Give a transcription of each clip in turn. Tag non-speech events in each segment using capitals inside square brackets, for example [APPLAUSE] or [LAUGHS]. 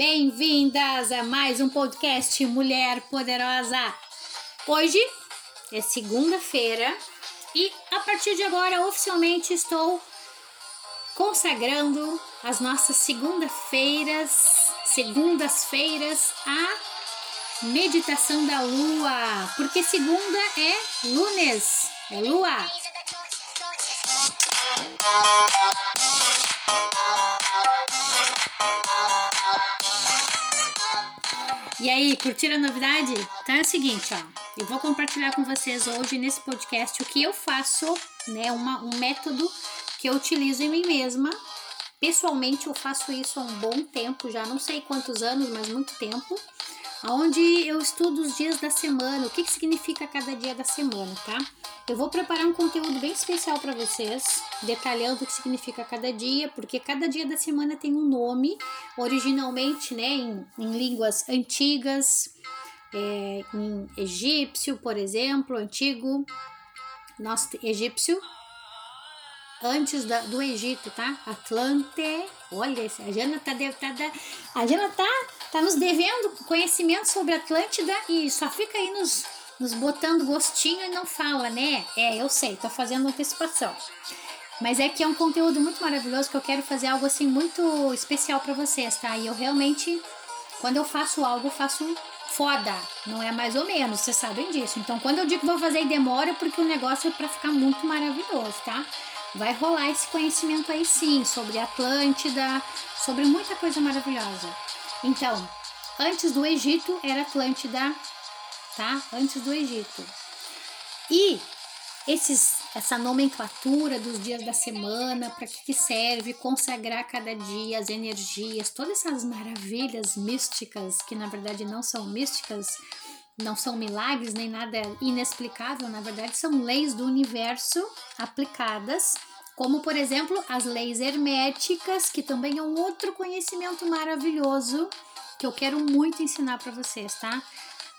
Bem-vindas a mais um podcast Mulher Poderosa. Hoje é segunda-feira e a partir de agora oficialmente estou consagrando as nossas segunda-feiras, segundas-feiras a meditação da lua, porque segunda é lunes, é lua. E aí, curtiram a novidade? Então é o seguinte, ó. Eu vou compartilhar com vocês hoje nesse podcast o que eu faço, né? Uma, um método que eu utilizo em mim mesma. Pessoalmente, eu faço isso há um bom tempo, já não sei quantos anos, mas muito tempo. Onde eu estudo os dias da semana, o que, que significa cada dia da semana, tá? Eu vou preparar um conteúdo bem especial para vocês, detalhando o que significa cada dia, porque cada dia da semana tem um nome, originalmente, né, em, em línguas antigas, é, em egípcio, por exemplo, antigo, nosso egípcio, antes da, do Egito, tá? Atlante, olha, a Jana tá, tá, a Jana tá, tá nos devendo conhecimento sobre Atlântida e só fica aí nos nos botando gostinho e não fala, né? É, eu sei, tô fazendo antecipação. Mas é que é um conteúdo muito maravilhoso que eu quero fazer algo assim muito especial para vocês, tá? E eu realmente, quando eu faço algo, eu faço foda, não é mais ou menos, vocês sabem disso. Então, quando eu digo que vou fazer e demora, porque o negócio é para ficar muito maravilhoso, tá? Vai rolar esse conhecimento aí sim, sobre Atlântida, sobre muita coisa maravilhosa. Então, antes do Egito era Atlântida, tá? Antes do Egito. E esses, essa nomenclatura dos dias da semana, para que, que serve consagrar cada dia as energias, todas essas maravilhas místicas, que na verdade não são místicas, não são milagres nem nada inexplicável, na verdade são leis do universo aplicadas, como por exemplo as leis herméticas, que também é um outro conhecimento maravilhoso que eu quero muito ensinar para vocês, tá?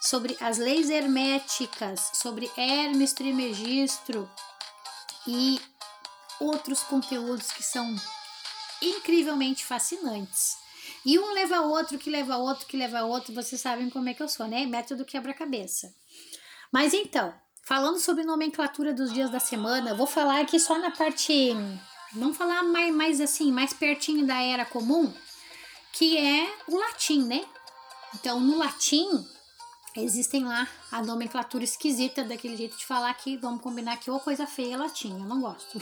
sobre as leis herméticas, sobre Hermes Trismegistro e outros conteúdos que são incrivelmente fascinantes. E um leva outro, que leva outro, que leva outro, vocês sabem como é que eu sou, né? Método quebra-cabeça. Mas então, falando sobre nomenclatura dos dias da semana, vou falar aqui só na parte. Vamos falar mais, mais assim, mais pertinho da era comum, que é o latim, né? Então, no latim, existem lá a nomenclatura esquisita daquele jeito de falar que vamos combinar que ou coisa feia é latim, eu não gosto.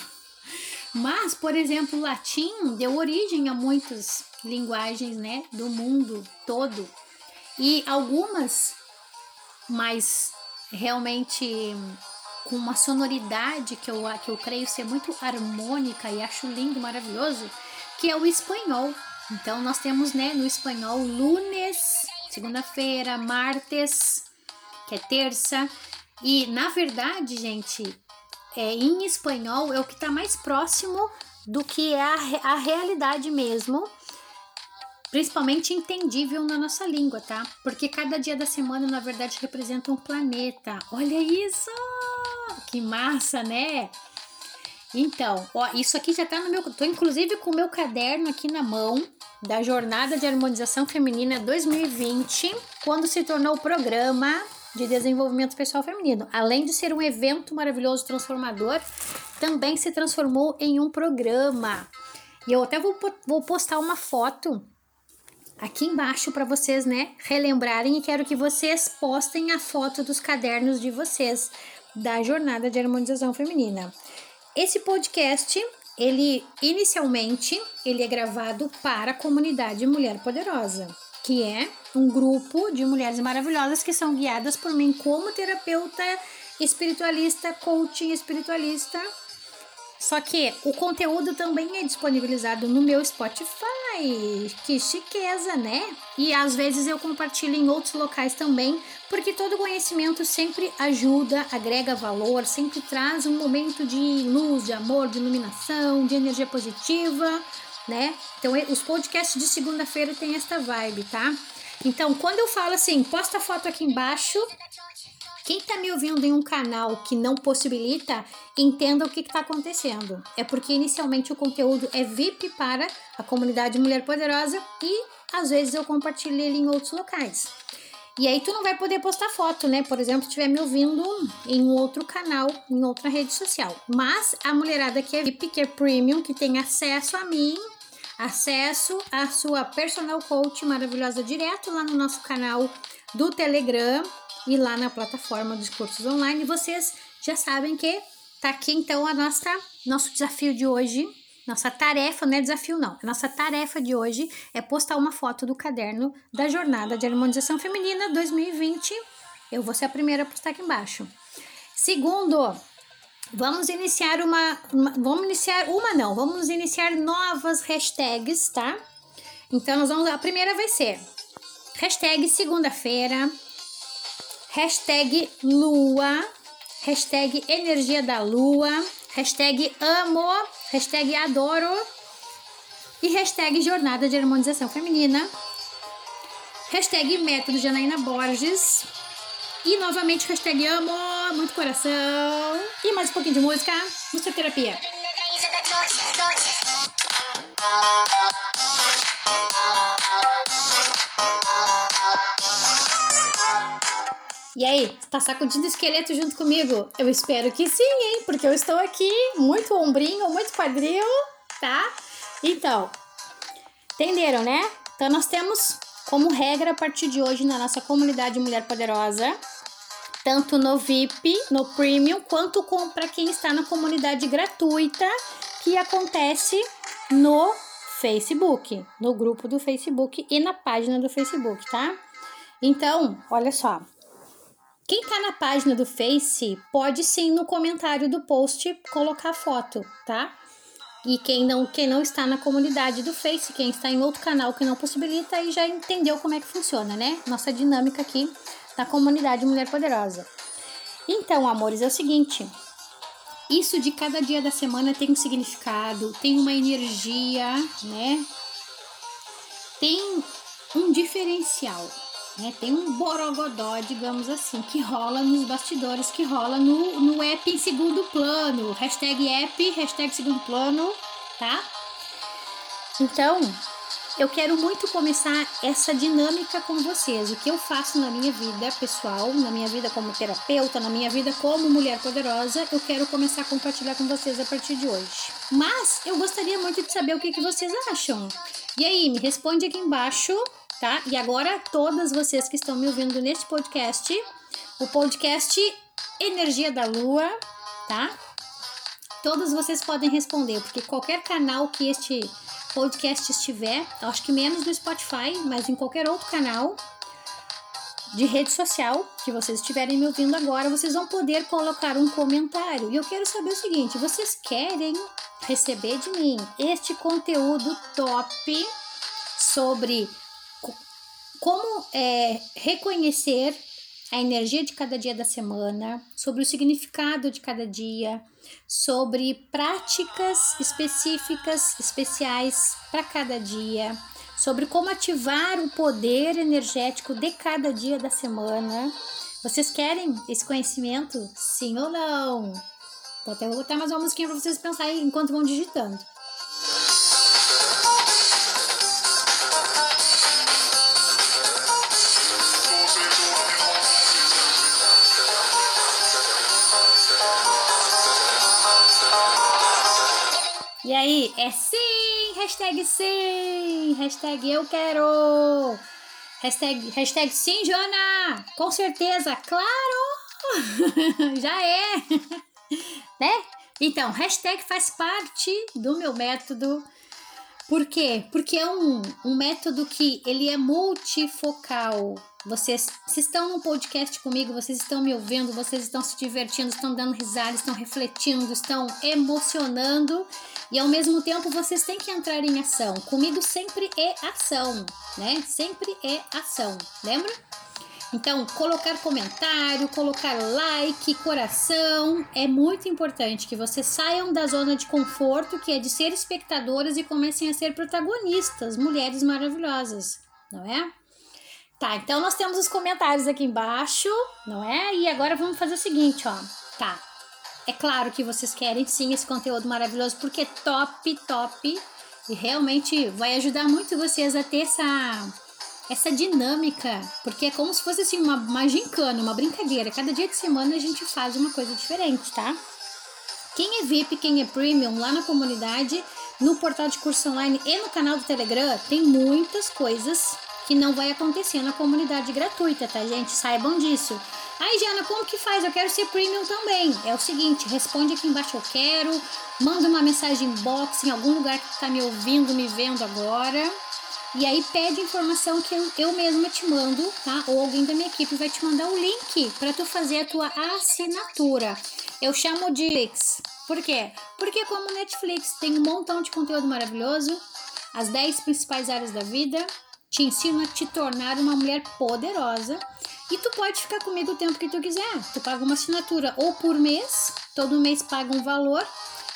Mas, por exemplo, o latim deu origem a muitas linguagens, né, do mundo todo. E algumas mais realmente com uma sonoridade que eu, que eu creio ser muito harmônica e acho lindo, maravilhoso, que é o espanhol. Então nós temos, né, no espanhol lunes, segunda-feira, martes, que é terça. E na verdade, gente, é, em espanhol é o que está mais próximo do que é a, a realidade mesmo, principalmente entendível na nossa língua, tá? Porque cada dia da semana, na verdade, representa um planeta. Olha isso! Que massa, né? Então, ó, isso aqui já tá no meu. Tô inclusive com o meu caderno aqui na mão da Jornada de Harmonização Feminina 2020, quando se tornou o programa de desenvolvimento pessoal feminino. Além de ser um evento maravilhoso transformador, também se transformou em um programa. E eu até vou, vou postar uma foto aqui embaixo para vocês, né, relembrarem e quero que vocês postem a foto dos cadernos de vocês da Jornada de Harmonização Feminina. Esse podcast ele inicialmente ele é gravado para a comunidade Mulher Poderosa, que é um grupo de mulheres maravilhosas que são guiadas por mim como terapeuta espiritualista, coaching espiritualista. Só que o conteúdo também é disponibilizado no meu Spotify. Que chiqueza, né? E às vezes eu compartilho em outros locais também, porque todo conhecimento sempre ajuda, agrega valor, sempre traz um momento de luz, de amor, de iluminação, de energia positiva, né? Então, os podcasts de segunda-feira têm esta vibe, tá? Então, quando eu falo assim, posta a foto aqui embaixo, Quem tá me ouvindo em um canal que não possibilita, entenda o que está acontecendo. É porque inicialmente o conteúdo é VIP para a comunidade Mulher Poderosa e às vezes eu compartilho ele em outros locais. E aí tu não vai poder postar foto, né? Por exemplo, se estiver me ouvindo em outro canal, em outra rede social. Mas a mulherada que é VIP, que é premium, que tem acesso a mim, acesso à sua personal coach maravilhosa direto lá no nosso canal do Telegram e lá na plataforma dos cursos online. Vocês já sabem que tá aqui então a nossa nosso desafio de hoje. Nossa tarefa, não é desafio não. Nossa tarefa de hoje é postar uma foto do caderno da jornada de harmonização feminina 2020. Eu vou ser a primeira a postar aqui embaixo. Segundo, vamos iniciar uma, uma vamos iniciar uma não, vamos iniciar novas hashtags, tá? Então nós vamos, a primeira vai ser hashtag segunda-feira, hashtag lua, hashtag energia da lua, hashtag amo, hashtag adoro e hashtag jornada de harmonização feminina, hashtag método Janaína Borges e novamente hashtag amo, muito coração e mais um pouquinho de música, música terapia. E aí, tá sacudindo esqueleto junto comigo? Eu espero que sim, hein? Porque eu estou aqui, muito ombrinho, muito quadril, tá? Então, entenderam, né? Então, nós temos como regra a partir de hoje na nossa comunidade Mulher Poderosa, tanto no VIP, no Premium, quanto para quem está na comunidade gratuita que acontece no Facebook, no grupo do Facebook e na página do Facebook, tá? Então, olha só, quem tá na página do Face pode sim no comentário do post colocar foto, tá? E quem não, quem não está na comunidade do Face, quem está em outro canal que não possibilita, aí já entendeu como é que funciona, né? Nossa dinâmica aqui na comunidade Mulher Poderosa. Então, amores, é o seguinte: isso de cada dia da semana tem um significado, tem uma energia, né? Tem um diferencial né? Tem um borogodó, digamos assim, que rola nos bastidores, que rola no, no app em segundo plano. Hashtag app, hashtag segundo plano, tá? Então, eu quero muito começar essa dinâmica com vocês. O que eu faço na minha vida pessoal, na minha vida como terapeuta, na minha vida como mulher poderosa, eu quero começar a compartilhar com vocês a partir de hoje. Mas eu gostaria muito de saber o que, que vocês acham. E aí, me responde aqui embaixo tá? E agora, todas vocês que estão me ouvindo neste podcast, o podcast Energia da Lua, tá? Todos vocês podem responder, porque qualquer canal que este podcast estiver, acho que menos no Spotify, mas em qualquer outro canal de rede social que vocês estiverem me ouvindo agora, vocês vão poder colocar um comentário. E eu quero saber o seguinte: vocês querem receber de mim este conteúdo top sobre como é, reconhecer a energia de cada dia da semana, sobre o significado de cada dia, sobre práticas específicas, especiais para cada dia, sobre como ativar o poder energético de cada dia da semana. Vocês querem esse conhecimento? Sim ou não? Vou até botar mais uma musiquinha para vocês pensarem enquanto vão digitando. É sim! Hashtag sim! Hashtag eu quero! Hashtag, hashtag sim, Joana! Com certeza, claro! [LAUGHS] Já é! [LAUGHS] né? Então, hashtag faz parte do meu método. Por quê? Porque é um, um método que ele é multifocal. Vocês se estão no podcast comigo, vocês estão me ouvindo, vocês estão se divertindo, estão dando risada, estão refletindo, estão emocionando e ao mesmo tempo vocês têm que entrar em ação. Comigo sempre é ação, né? Sempre é ação, lembra? Então, colocar comentário, colocar like, coração, é muito importante que vocês saiam da zona de conforto, que é de ser espectadoras e comecem a ser protagonistas, mulheres maravilhosas, não é? Tá, então nós temos os comentários aqui embaixo, não é? E agora vamos fazer o seguinte, ó. Tá. É claro que vocês querem sim esse conteúdo maravilhoso, porque é top, top. E realmente vai ajudar muito vocês a ter essa, essa dinâmica. Porque é como se fosse assim uma, uma gincana, uma brincadeira. Cada dia de semana a gente faz uma coisa diferente, tá? Quem é VIP, quem é Premium lá na comunidade, no portal de curso online e no canal do Telegram, tem muitas coisas que não vai acontecer na comunidade gratuita, tá, gente? Saibam disso. Aí, Jana, como que faz? Eu quero ser premium também. É o seguinte, responde aqui embaixo eu quero, manda uma mensagem box em algum lugar que tu tá me ouvindo, me vendo agora. E aí pede informação que eu, eu mesma te mando, tá? Ou alguém da minha equipe vai te mandar o link para tu fazer a tua assinatura. Eu chamo de Netflix. Por quê? Porque como Netflix tem um montão de conteúdo maravilhoso, as 10 principais áreas da vida, te ensino a te tornar uma mulher poderosa e tu pode ficar comigo o tempo que tu quiser. Tu paga uma assinatura ou por mês, todo mês paga um valor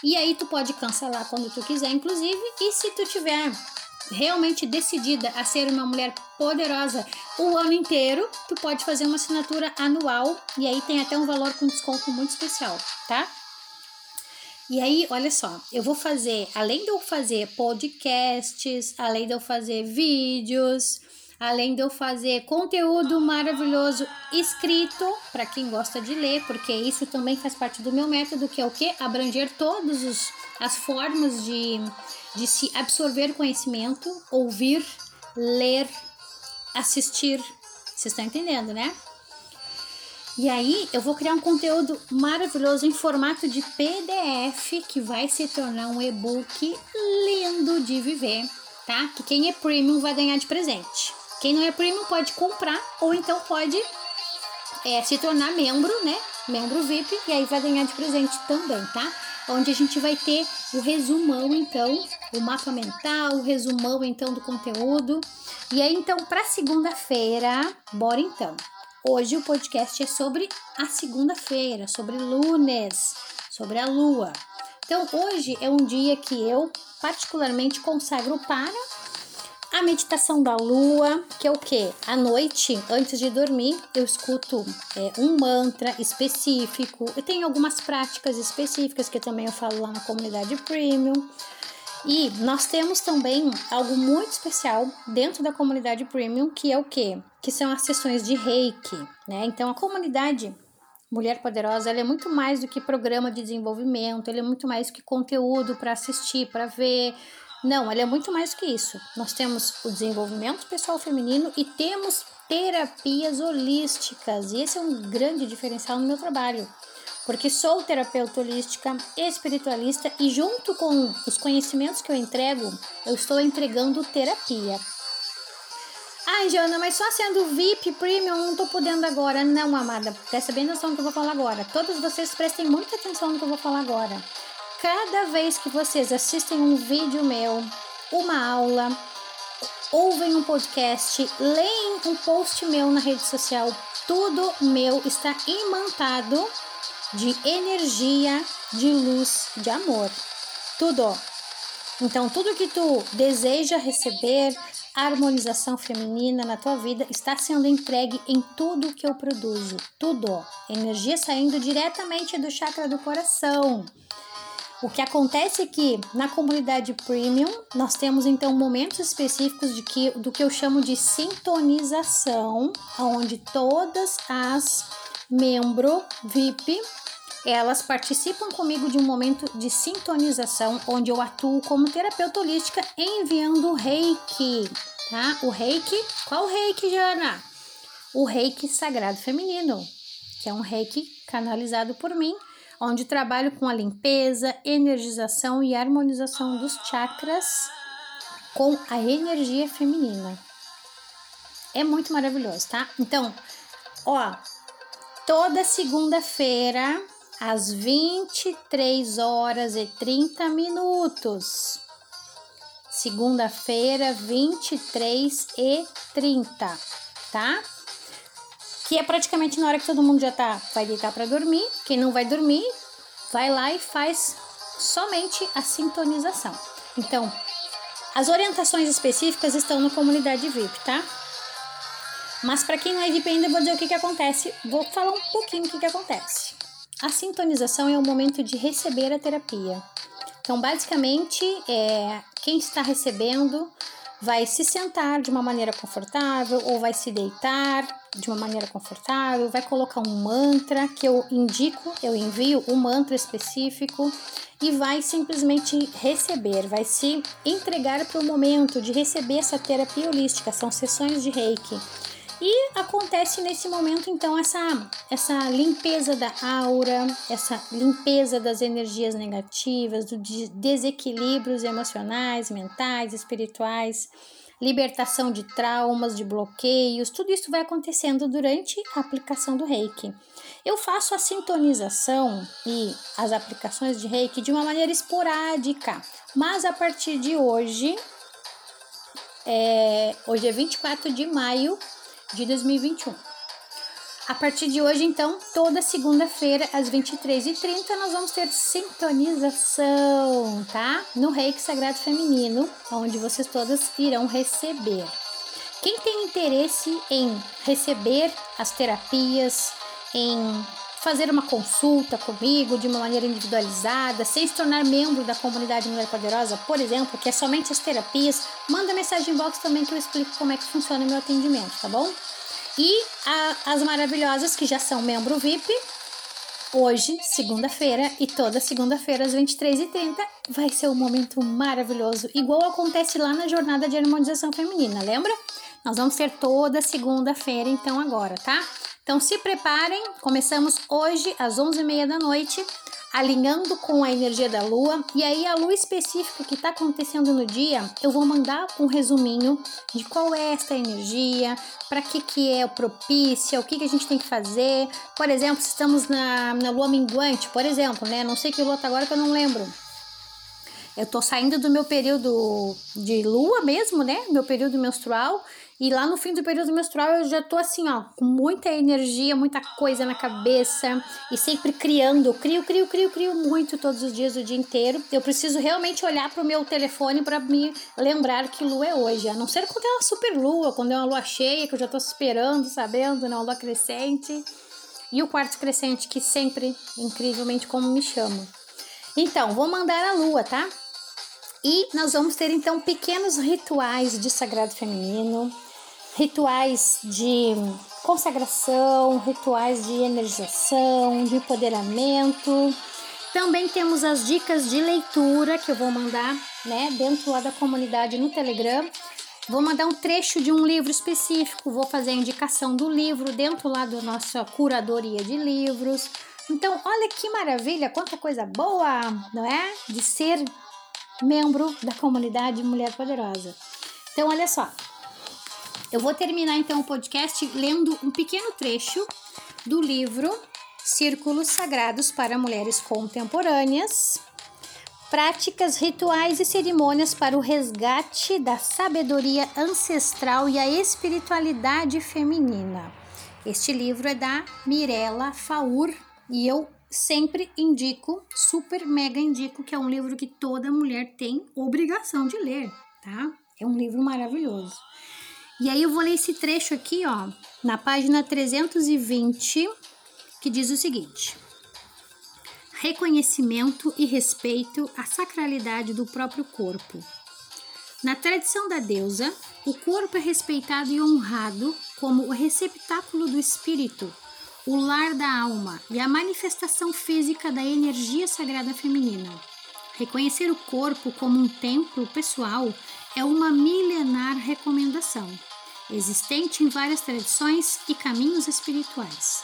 e aí tu pode cancelar quando tu quiser, inclusive. E se tu tiver realmente decidida a ser uma mulher poderosa o ano inteiro, tu pode fazer uma assinatura anual e aí tem até um valor com desconto muito especial, tá? E aí, olha só, eu vou fazer, além de eu fazer podcasts, além de eu fazer vídeos, além de eu fazer conteúdo maravilhoso escrito para quem gosta de ler, porque isso também faz parte do meu método, que é o que abranger todas as formas de, de se absorver conhecimento, ouvir, ler, assistir. Vocês estão entendendo, né? E aí eu vou criar um conteúdo maravilhoso em formato de PDF que vai se tornar um e-book lindo de viver, tá? Que quem é premium vai ganhar de presente. Quem não é premium pode comprar ou então pode é, se tornar membro, né? Membro VIP e aí vai ganhar de presente também, tá? Onde a gente vai ter o resumão, então, o mapa mental, o resumão, então, do conteúdo. E aí, então, para segunda-feira, bora então. Hoje o podcast é sobre a segunda-feira, sobre lunes, sobre a lua. Então, hoje é um dia que eu particularmente consagro para a meditação da lua, que é o que? À noite, antes de dormir, eu escuto é, um mantra específico. Eu tenho algumas práticas específicas que também eu falo lá na comunidade premium. E nós temos também algo muito especial dentro da comunidade premium, que é o que? Que são as sessões de reiki, né? Então a comunidade Mulher Poderosa ela é muito mais do que programa de desenvolvimento, ele é muito mais do que conteúdo para assistir, para ver. Não, ela é muito mais que isso. Nós temos o desenvolvimento pessoal feminino e temos terapias holísticas, e esse é um grande diferencial no meu trabalho porque sou terapeuta holística, espiritualista e junto com os conhecimentos que eu entrego, eu estou entregando terapia. Ai, Jana, mas só sendo VIP Premium não tô podendo agora. Não, amada, presta bem atenção no que eu vou falar agora. Todos vocês prestem muita atenção no que eu vou falar agora. Cada vez que vocês assistem um vídeo meu, uma aula, ouvem um podcast, leem um post meu na rede social, tudo meu está imantado de energia, de luz, de amor. Tudo. Então, tudo que tu deseja receber, harmonização feminina na tua vida está sendo entregue em tudo que eu produzo. Tudo. Energia saindo diretamente do chakra do coração. O que acontece é que na comunidade premium nós temos então momentos específicos de que, do que eu chamo de sintonização, onde todas as membro VIP elas participam comigo de um momento de sintonização onde eu atuo como terapeuta holística enviando reiki, tá? O reiki, qual reiki, Jana? O reiki sagrado feminino, que é um reiki canalizado por mim, onde trabalho com a limpeza, energização e harmonização dos chakras com a energia feminina. É muito maravilhoso, tá? Então, ó, toda segunda-feira às 23 horas e 30 minutos. Segunda-feira, 23 e 30, tá? Que é praticamente na hora que todo mundo já tá, vai deitar para dormir. Quem não vai dormir, vai lá e faz somente a sintonização. Então, as orientações específicas estão na comunidade VIP, tá? Mas para quem não é VIP ainda, eu vou dizer o que, que acontece. Vou falar um pouquinho o que, que acontece. A sintonização é o momento de receber a terapia. Então, basicamente, é, quem está recebendo vai se sentar de uma maneira confortável ou vai se deitar de uma maneira confortável, vai colocar um mantra que eu indico, eu envio um mantra específico e vai simplesmente receber, vai se entregar para o momento de receber essa terapia holística, são sessões de reiki. E acontece nesse momento então essa essa limpeza da aura, essa limpeza das energias negativas, dos desequilíbrios emocionais, mentais, espirituais, libertação de traumas, de bloqueios, tudo isso vai acontecendo durante a aplicação do Reiki. Eu faço a sintonização e as aplicações de Reiki de uma maneira esporádica, mas a partir de hoje, é, hoje é 24 de maio de 2021. A partir de hoje, então, toda segunda-feira, às 23h30, nós vamos ter sintonização, tá? No Reiki Sagrado Feminino, onde vocês todas irão receber. Quem tem interesse em receber as terapias, em fazer uma consulta comigo de uma maneira individualizada, sem se tornar membro da comunidade Mulher Poderosa, por exemplo, que é somente as terapias, manda mensagem em box também que eu explico como é que funciona o meu atendimento, tá bom? E a, as maravilhosas que já são membro VIP, hoje, segunda-feira, e toda segunda-feira às 23h30, vai ser um momento maravilhoso, igual acontece lá na jornada de harmonização feminina, lembra? Nós vamos ter toda segunda-feira, então, agora, tá? Então se preparem, começamos hoje às 11h30 da noite, alinhando com a energia da lua. E aí, a lua específica que está acontecendo no dia, eu vou mandar um resuminho de qual é esta energia, para que, que é propícia, o que, que a gente tem que fazer. Por exemplo, se estamos na, na lua minguante, por exemplo, né? Não sei que lua tá agora que eu não lembro. Eu tô saindo do meu período de lua mesmo, né? Meu período menstrual. E lá no fim do período menstrual eu já tô assim, ó, com muita energia, muita coisa na cabeça e sempre criando. Eu crio, crio, crio, crio muito todos os dias, o dia inteiro. Eu preciso realmente olhar pro meu telefone para me lembrar que lua é hoje. A não ser quando é uma super lua, quando é uma lua cheia, que eu já tô esperando, sabendo, né? Uma lua crescente. E o quarto crescente, que sempre, incrivelmente, como me chama. Então, vou mandar a lua, tá? E nós vamos ter então pequenos rituais de sagrado feminino, rituais de consagração, rituais de energização, de empoderamento. Também temos as dicas de leitura que eu vou mandar, né, dentro lá da comunidade no Telegram. Vou mandar um trecho de um livro específico, vou fazer a indicação do livro dentro lá da nossa curadoria de livros. Então, olha que maravilha, quanta coisa boa, não é? De ser membro da comunidade Mulher Poderosa. Então, olha só. Eu vou terminar então o podcast lendo um pequeno trecho do livro Círculos Sagrados para Mulheres Contemporâneas. Práticas, rituais e cerimônias para o resgate da sabedoria ancestral e a espiritualidade feminina. Este livro é da Mirella Faur e eu sempre indico, super mega indico, que é um livro que toda mulher tem obrigação de ler, tá? É um livro maravilhoso. E aí eu vou ler esse trecho aqui, ó, na página 320, que diz o seguinte: Reconhecimento e respeito à sacralidade do próprio corpo. Na tradição da deusa, o corpo é respeitado e honrado como o receptáculo do espírito, o lar da alma e a manifestação física da energia sagrada feminina. Reconhecer o corpo como um templo pessoal é uma milenar recomendação, existente em várias tradições e caminhos espirituais.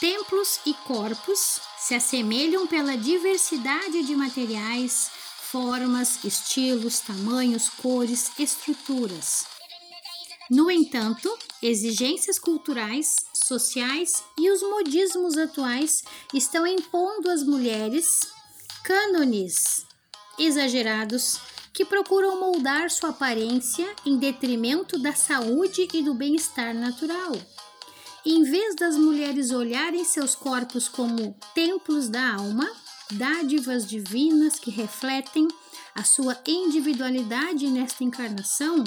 Templos e corpos se assemelham pela diversidade de materiais, formas, estilos, tamanhos, cores, estruturas. No entanto, exigências culturais, sociais e os modismos atuais estão impondo às mulheres cânones exagerados que procuram moldar sua aparência em detrimento da saúde e do bem-estar natural. Em vez das mulheres olharem seus corpos como templos da alma, dádivas divinas que refletem a sua individualidade nesta encarnação,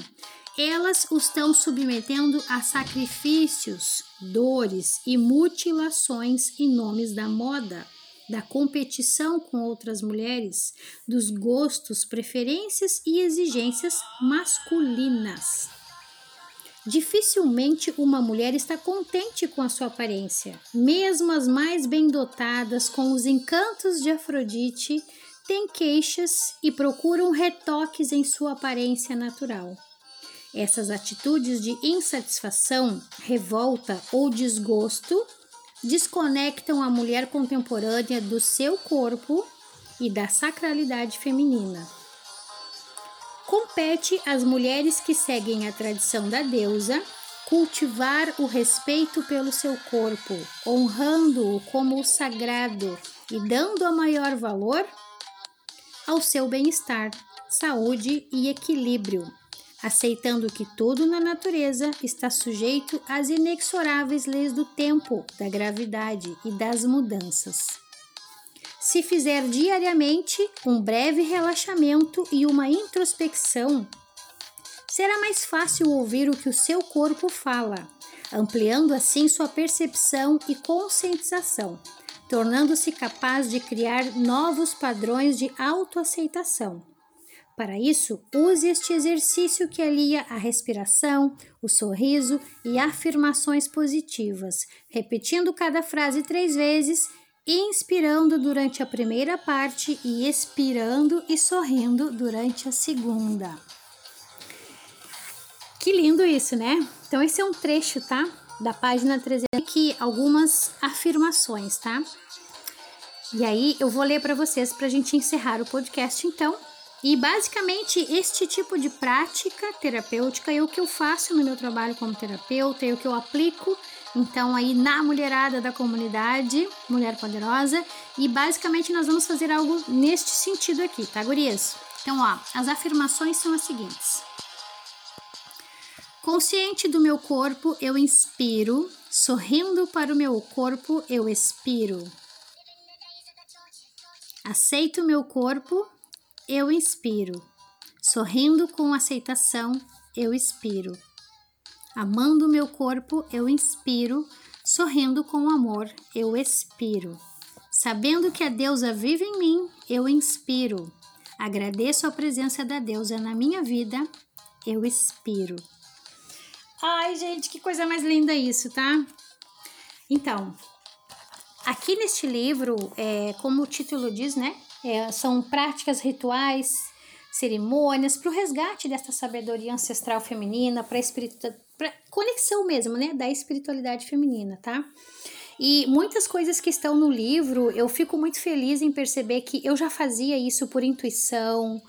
elas o estão submetendo a sacrifícios, dores e mutilações em nomes da moda, da competição com outras mulheres, dos gostos, preferências e exigências masculinas. Dificilmente uma mulher está contente com a sua aparência. Mesmo as mais bem dotadas com os encantos de Afrodite têm queixas e procuram retoques em sua aparência natural. Essas atitudes de insatisfação, revolta ou desgosto desconectam a mulher contemporânea do seu corpo e da sacralidade feminina. Compete às mulheres que seguem a tradição da deusa cultivar o respeito pelo seu corpo, honrando-o como o sagrado e dando a maior valor ao seu bem-estar, saúde e equilíbrio, aceitando que tudo na natureza está sujeito às inexoráveis leis do tempo, da gravidade e das mudanças. Se fizer diariamente um breve relaxamento e uma introspecção, será mais fácil ouvir o que o seu corpo fala, ampliando assim sua percepção e conscientização, tornando-se capaz de criar novos padrões de autoaceitação para isso, use este exercício que alia a respiração, o sorriso e afirmações positivas, repetindo cada frase três vezes, inspirando durante a primeira parte e expirando e sorrindo durante a segunda. Que lindo isso, né? Então, esse é um trecho, tá? Da página 300, aqui algumas afirmações, tá? E aí, eu vou ler para vocês para a gente encerrar o podcast, então. E basicamente este tipo de prática terapêutica é o que eu faço no meu trabalho como terapeuta, é o que eu aplico então aí na mulherada da comunidade, Mulher Poderosa, e basicamente nós vamos fazer algo neste sentido aqui, tá, gurias? Então, ó, as afirmações são as seguintes. Consciente do meu corpo, eu inspiro, sorrindo para o meu corpo, eu expiro. Aceito meu corpo, eu inspiro. Sorrindo com aceitação, eu expiro. Amando meu corpo, eu inspiro. Sorrindo com amor, eu expiro. Sabendo que a deusa vive em mim, eu inspiro. Agradeço a presença da deusa na minha vida, eu expiro. Ai, gente, que coisa mais linda isso, tá? Então, aqui neste livro, é, como o título diz, né? É, são práticas rituais, cerimônias para o resgate dessa sabedoria ancestral feminina, para a conexão mesmo, né, da espiritualidade feminina, tá? E muitas coisas que estão no livro, eu fico muito feliz em perceber que eu já fazia isso por intuição,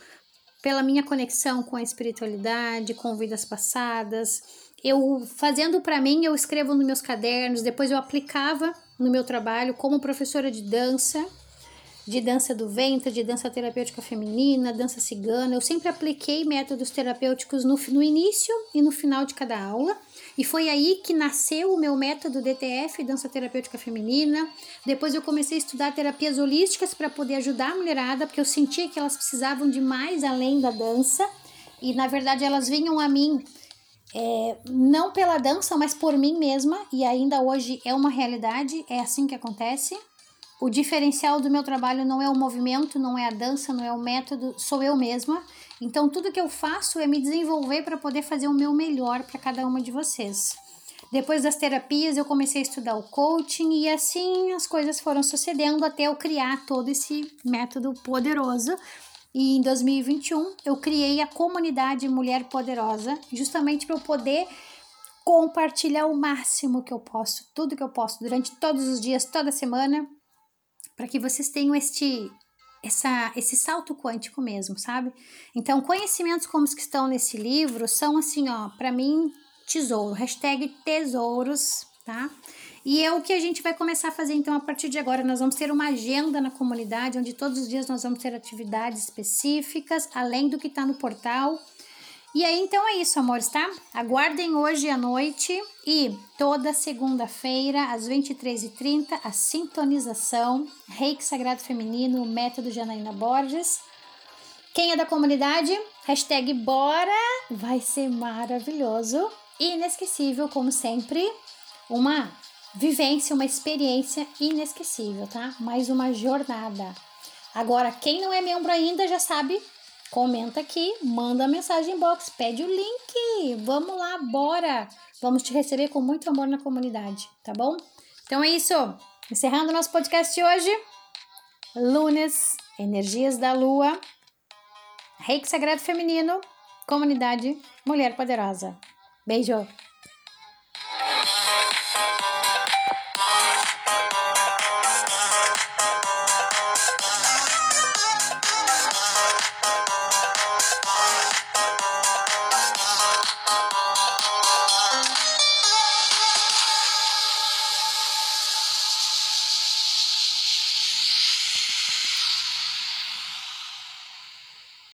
pela minha conexão com a espiritualidade, com vidas passadas. Eu fazendo para mim, eu escrevo nos meus cadernos, depois eu aplicava no meu trabalho como professora de dança, de dança do ventre, de dança terapêutica feminina, dança cigana. Eu sempre apliquei métodos terapêuticos no, no início e no final de cada aula. E foi aí que nasceu o meu método DTF, dança terapêutica feminina. Depois eu comecei a estudar terapias holísticas para poder ajudar a mulherada, porque eu sentia que elas precisavam de mais além da dança. E na verdade elas vinham a mim é, não pela dança, mas por mim mesma, e ainda hoje é uma realidade, é assim que acontece. O diferencial do meu trabalho não é o movimento, não é a dança, não é o método, sou eu mesma. Então, tudo que eu faço é me desenvolver para poder fazer o meu melhor para cada uma de vocês. Depois das terapias, eu comecei a estudar o coaching e assim as coisas foram sucedendo até eu criar todo esse método poderoso. E em 2021, eu criei a comunidade Mulher Poderosa, justamente para eu poder compartilhar o máximo que eu posso, tudo que eu posso durante todos os dias, toda semana, para que vocês tenham este essa, esse salto quântico mesmo, sabe? Então, conhecimentos como os que estão nesse livro são assim, ó, para mim, tesouro, hashtag tesouros, tá? E é o que a gente vai começar a fazer então a partir de agora. Nós vamos ter uma agenda na comunidade, onde todos os dias nós vamos ter atividades específicas, além do que está no portal. E aí, então é isso, amores, tá? Aguardem hoje à noite e toda segunda-feira, às 23h30, a sintonização Reiki Sagrado Feminino, método Janaína Borges. Quem é da comunidade? Hashtag bora! Vai ser maravilhoso e inesquecível, como sempre. Uma vivência, uma experiência inesquecível, tá? Mais uma jornada. Agora, quem não é membro ainda já sabe, comenta aqui, manda mensagem inbox, pede o link. Vamos lá, bora! Vamos te receber com muito amor na comunidade, tá bom? Então é isso. Encerrando nosso podcast de hoje. Lunes, energias da lua, Reiki Sagrado Feminino, comunidade Mulher Poderosa. Beijo!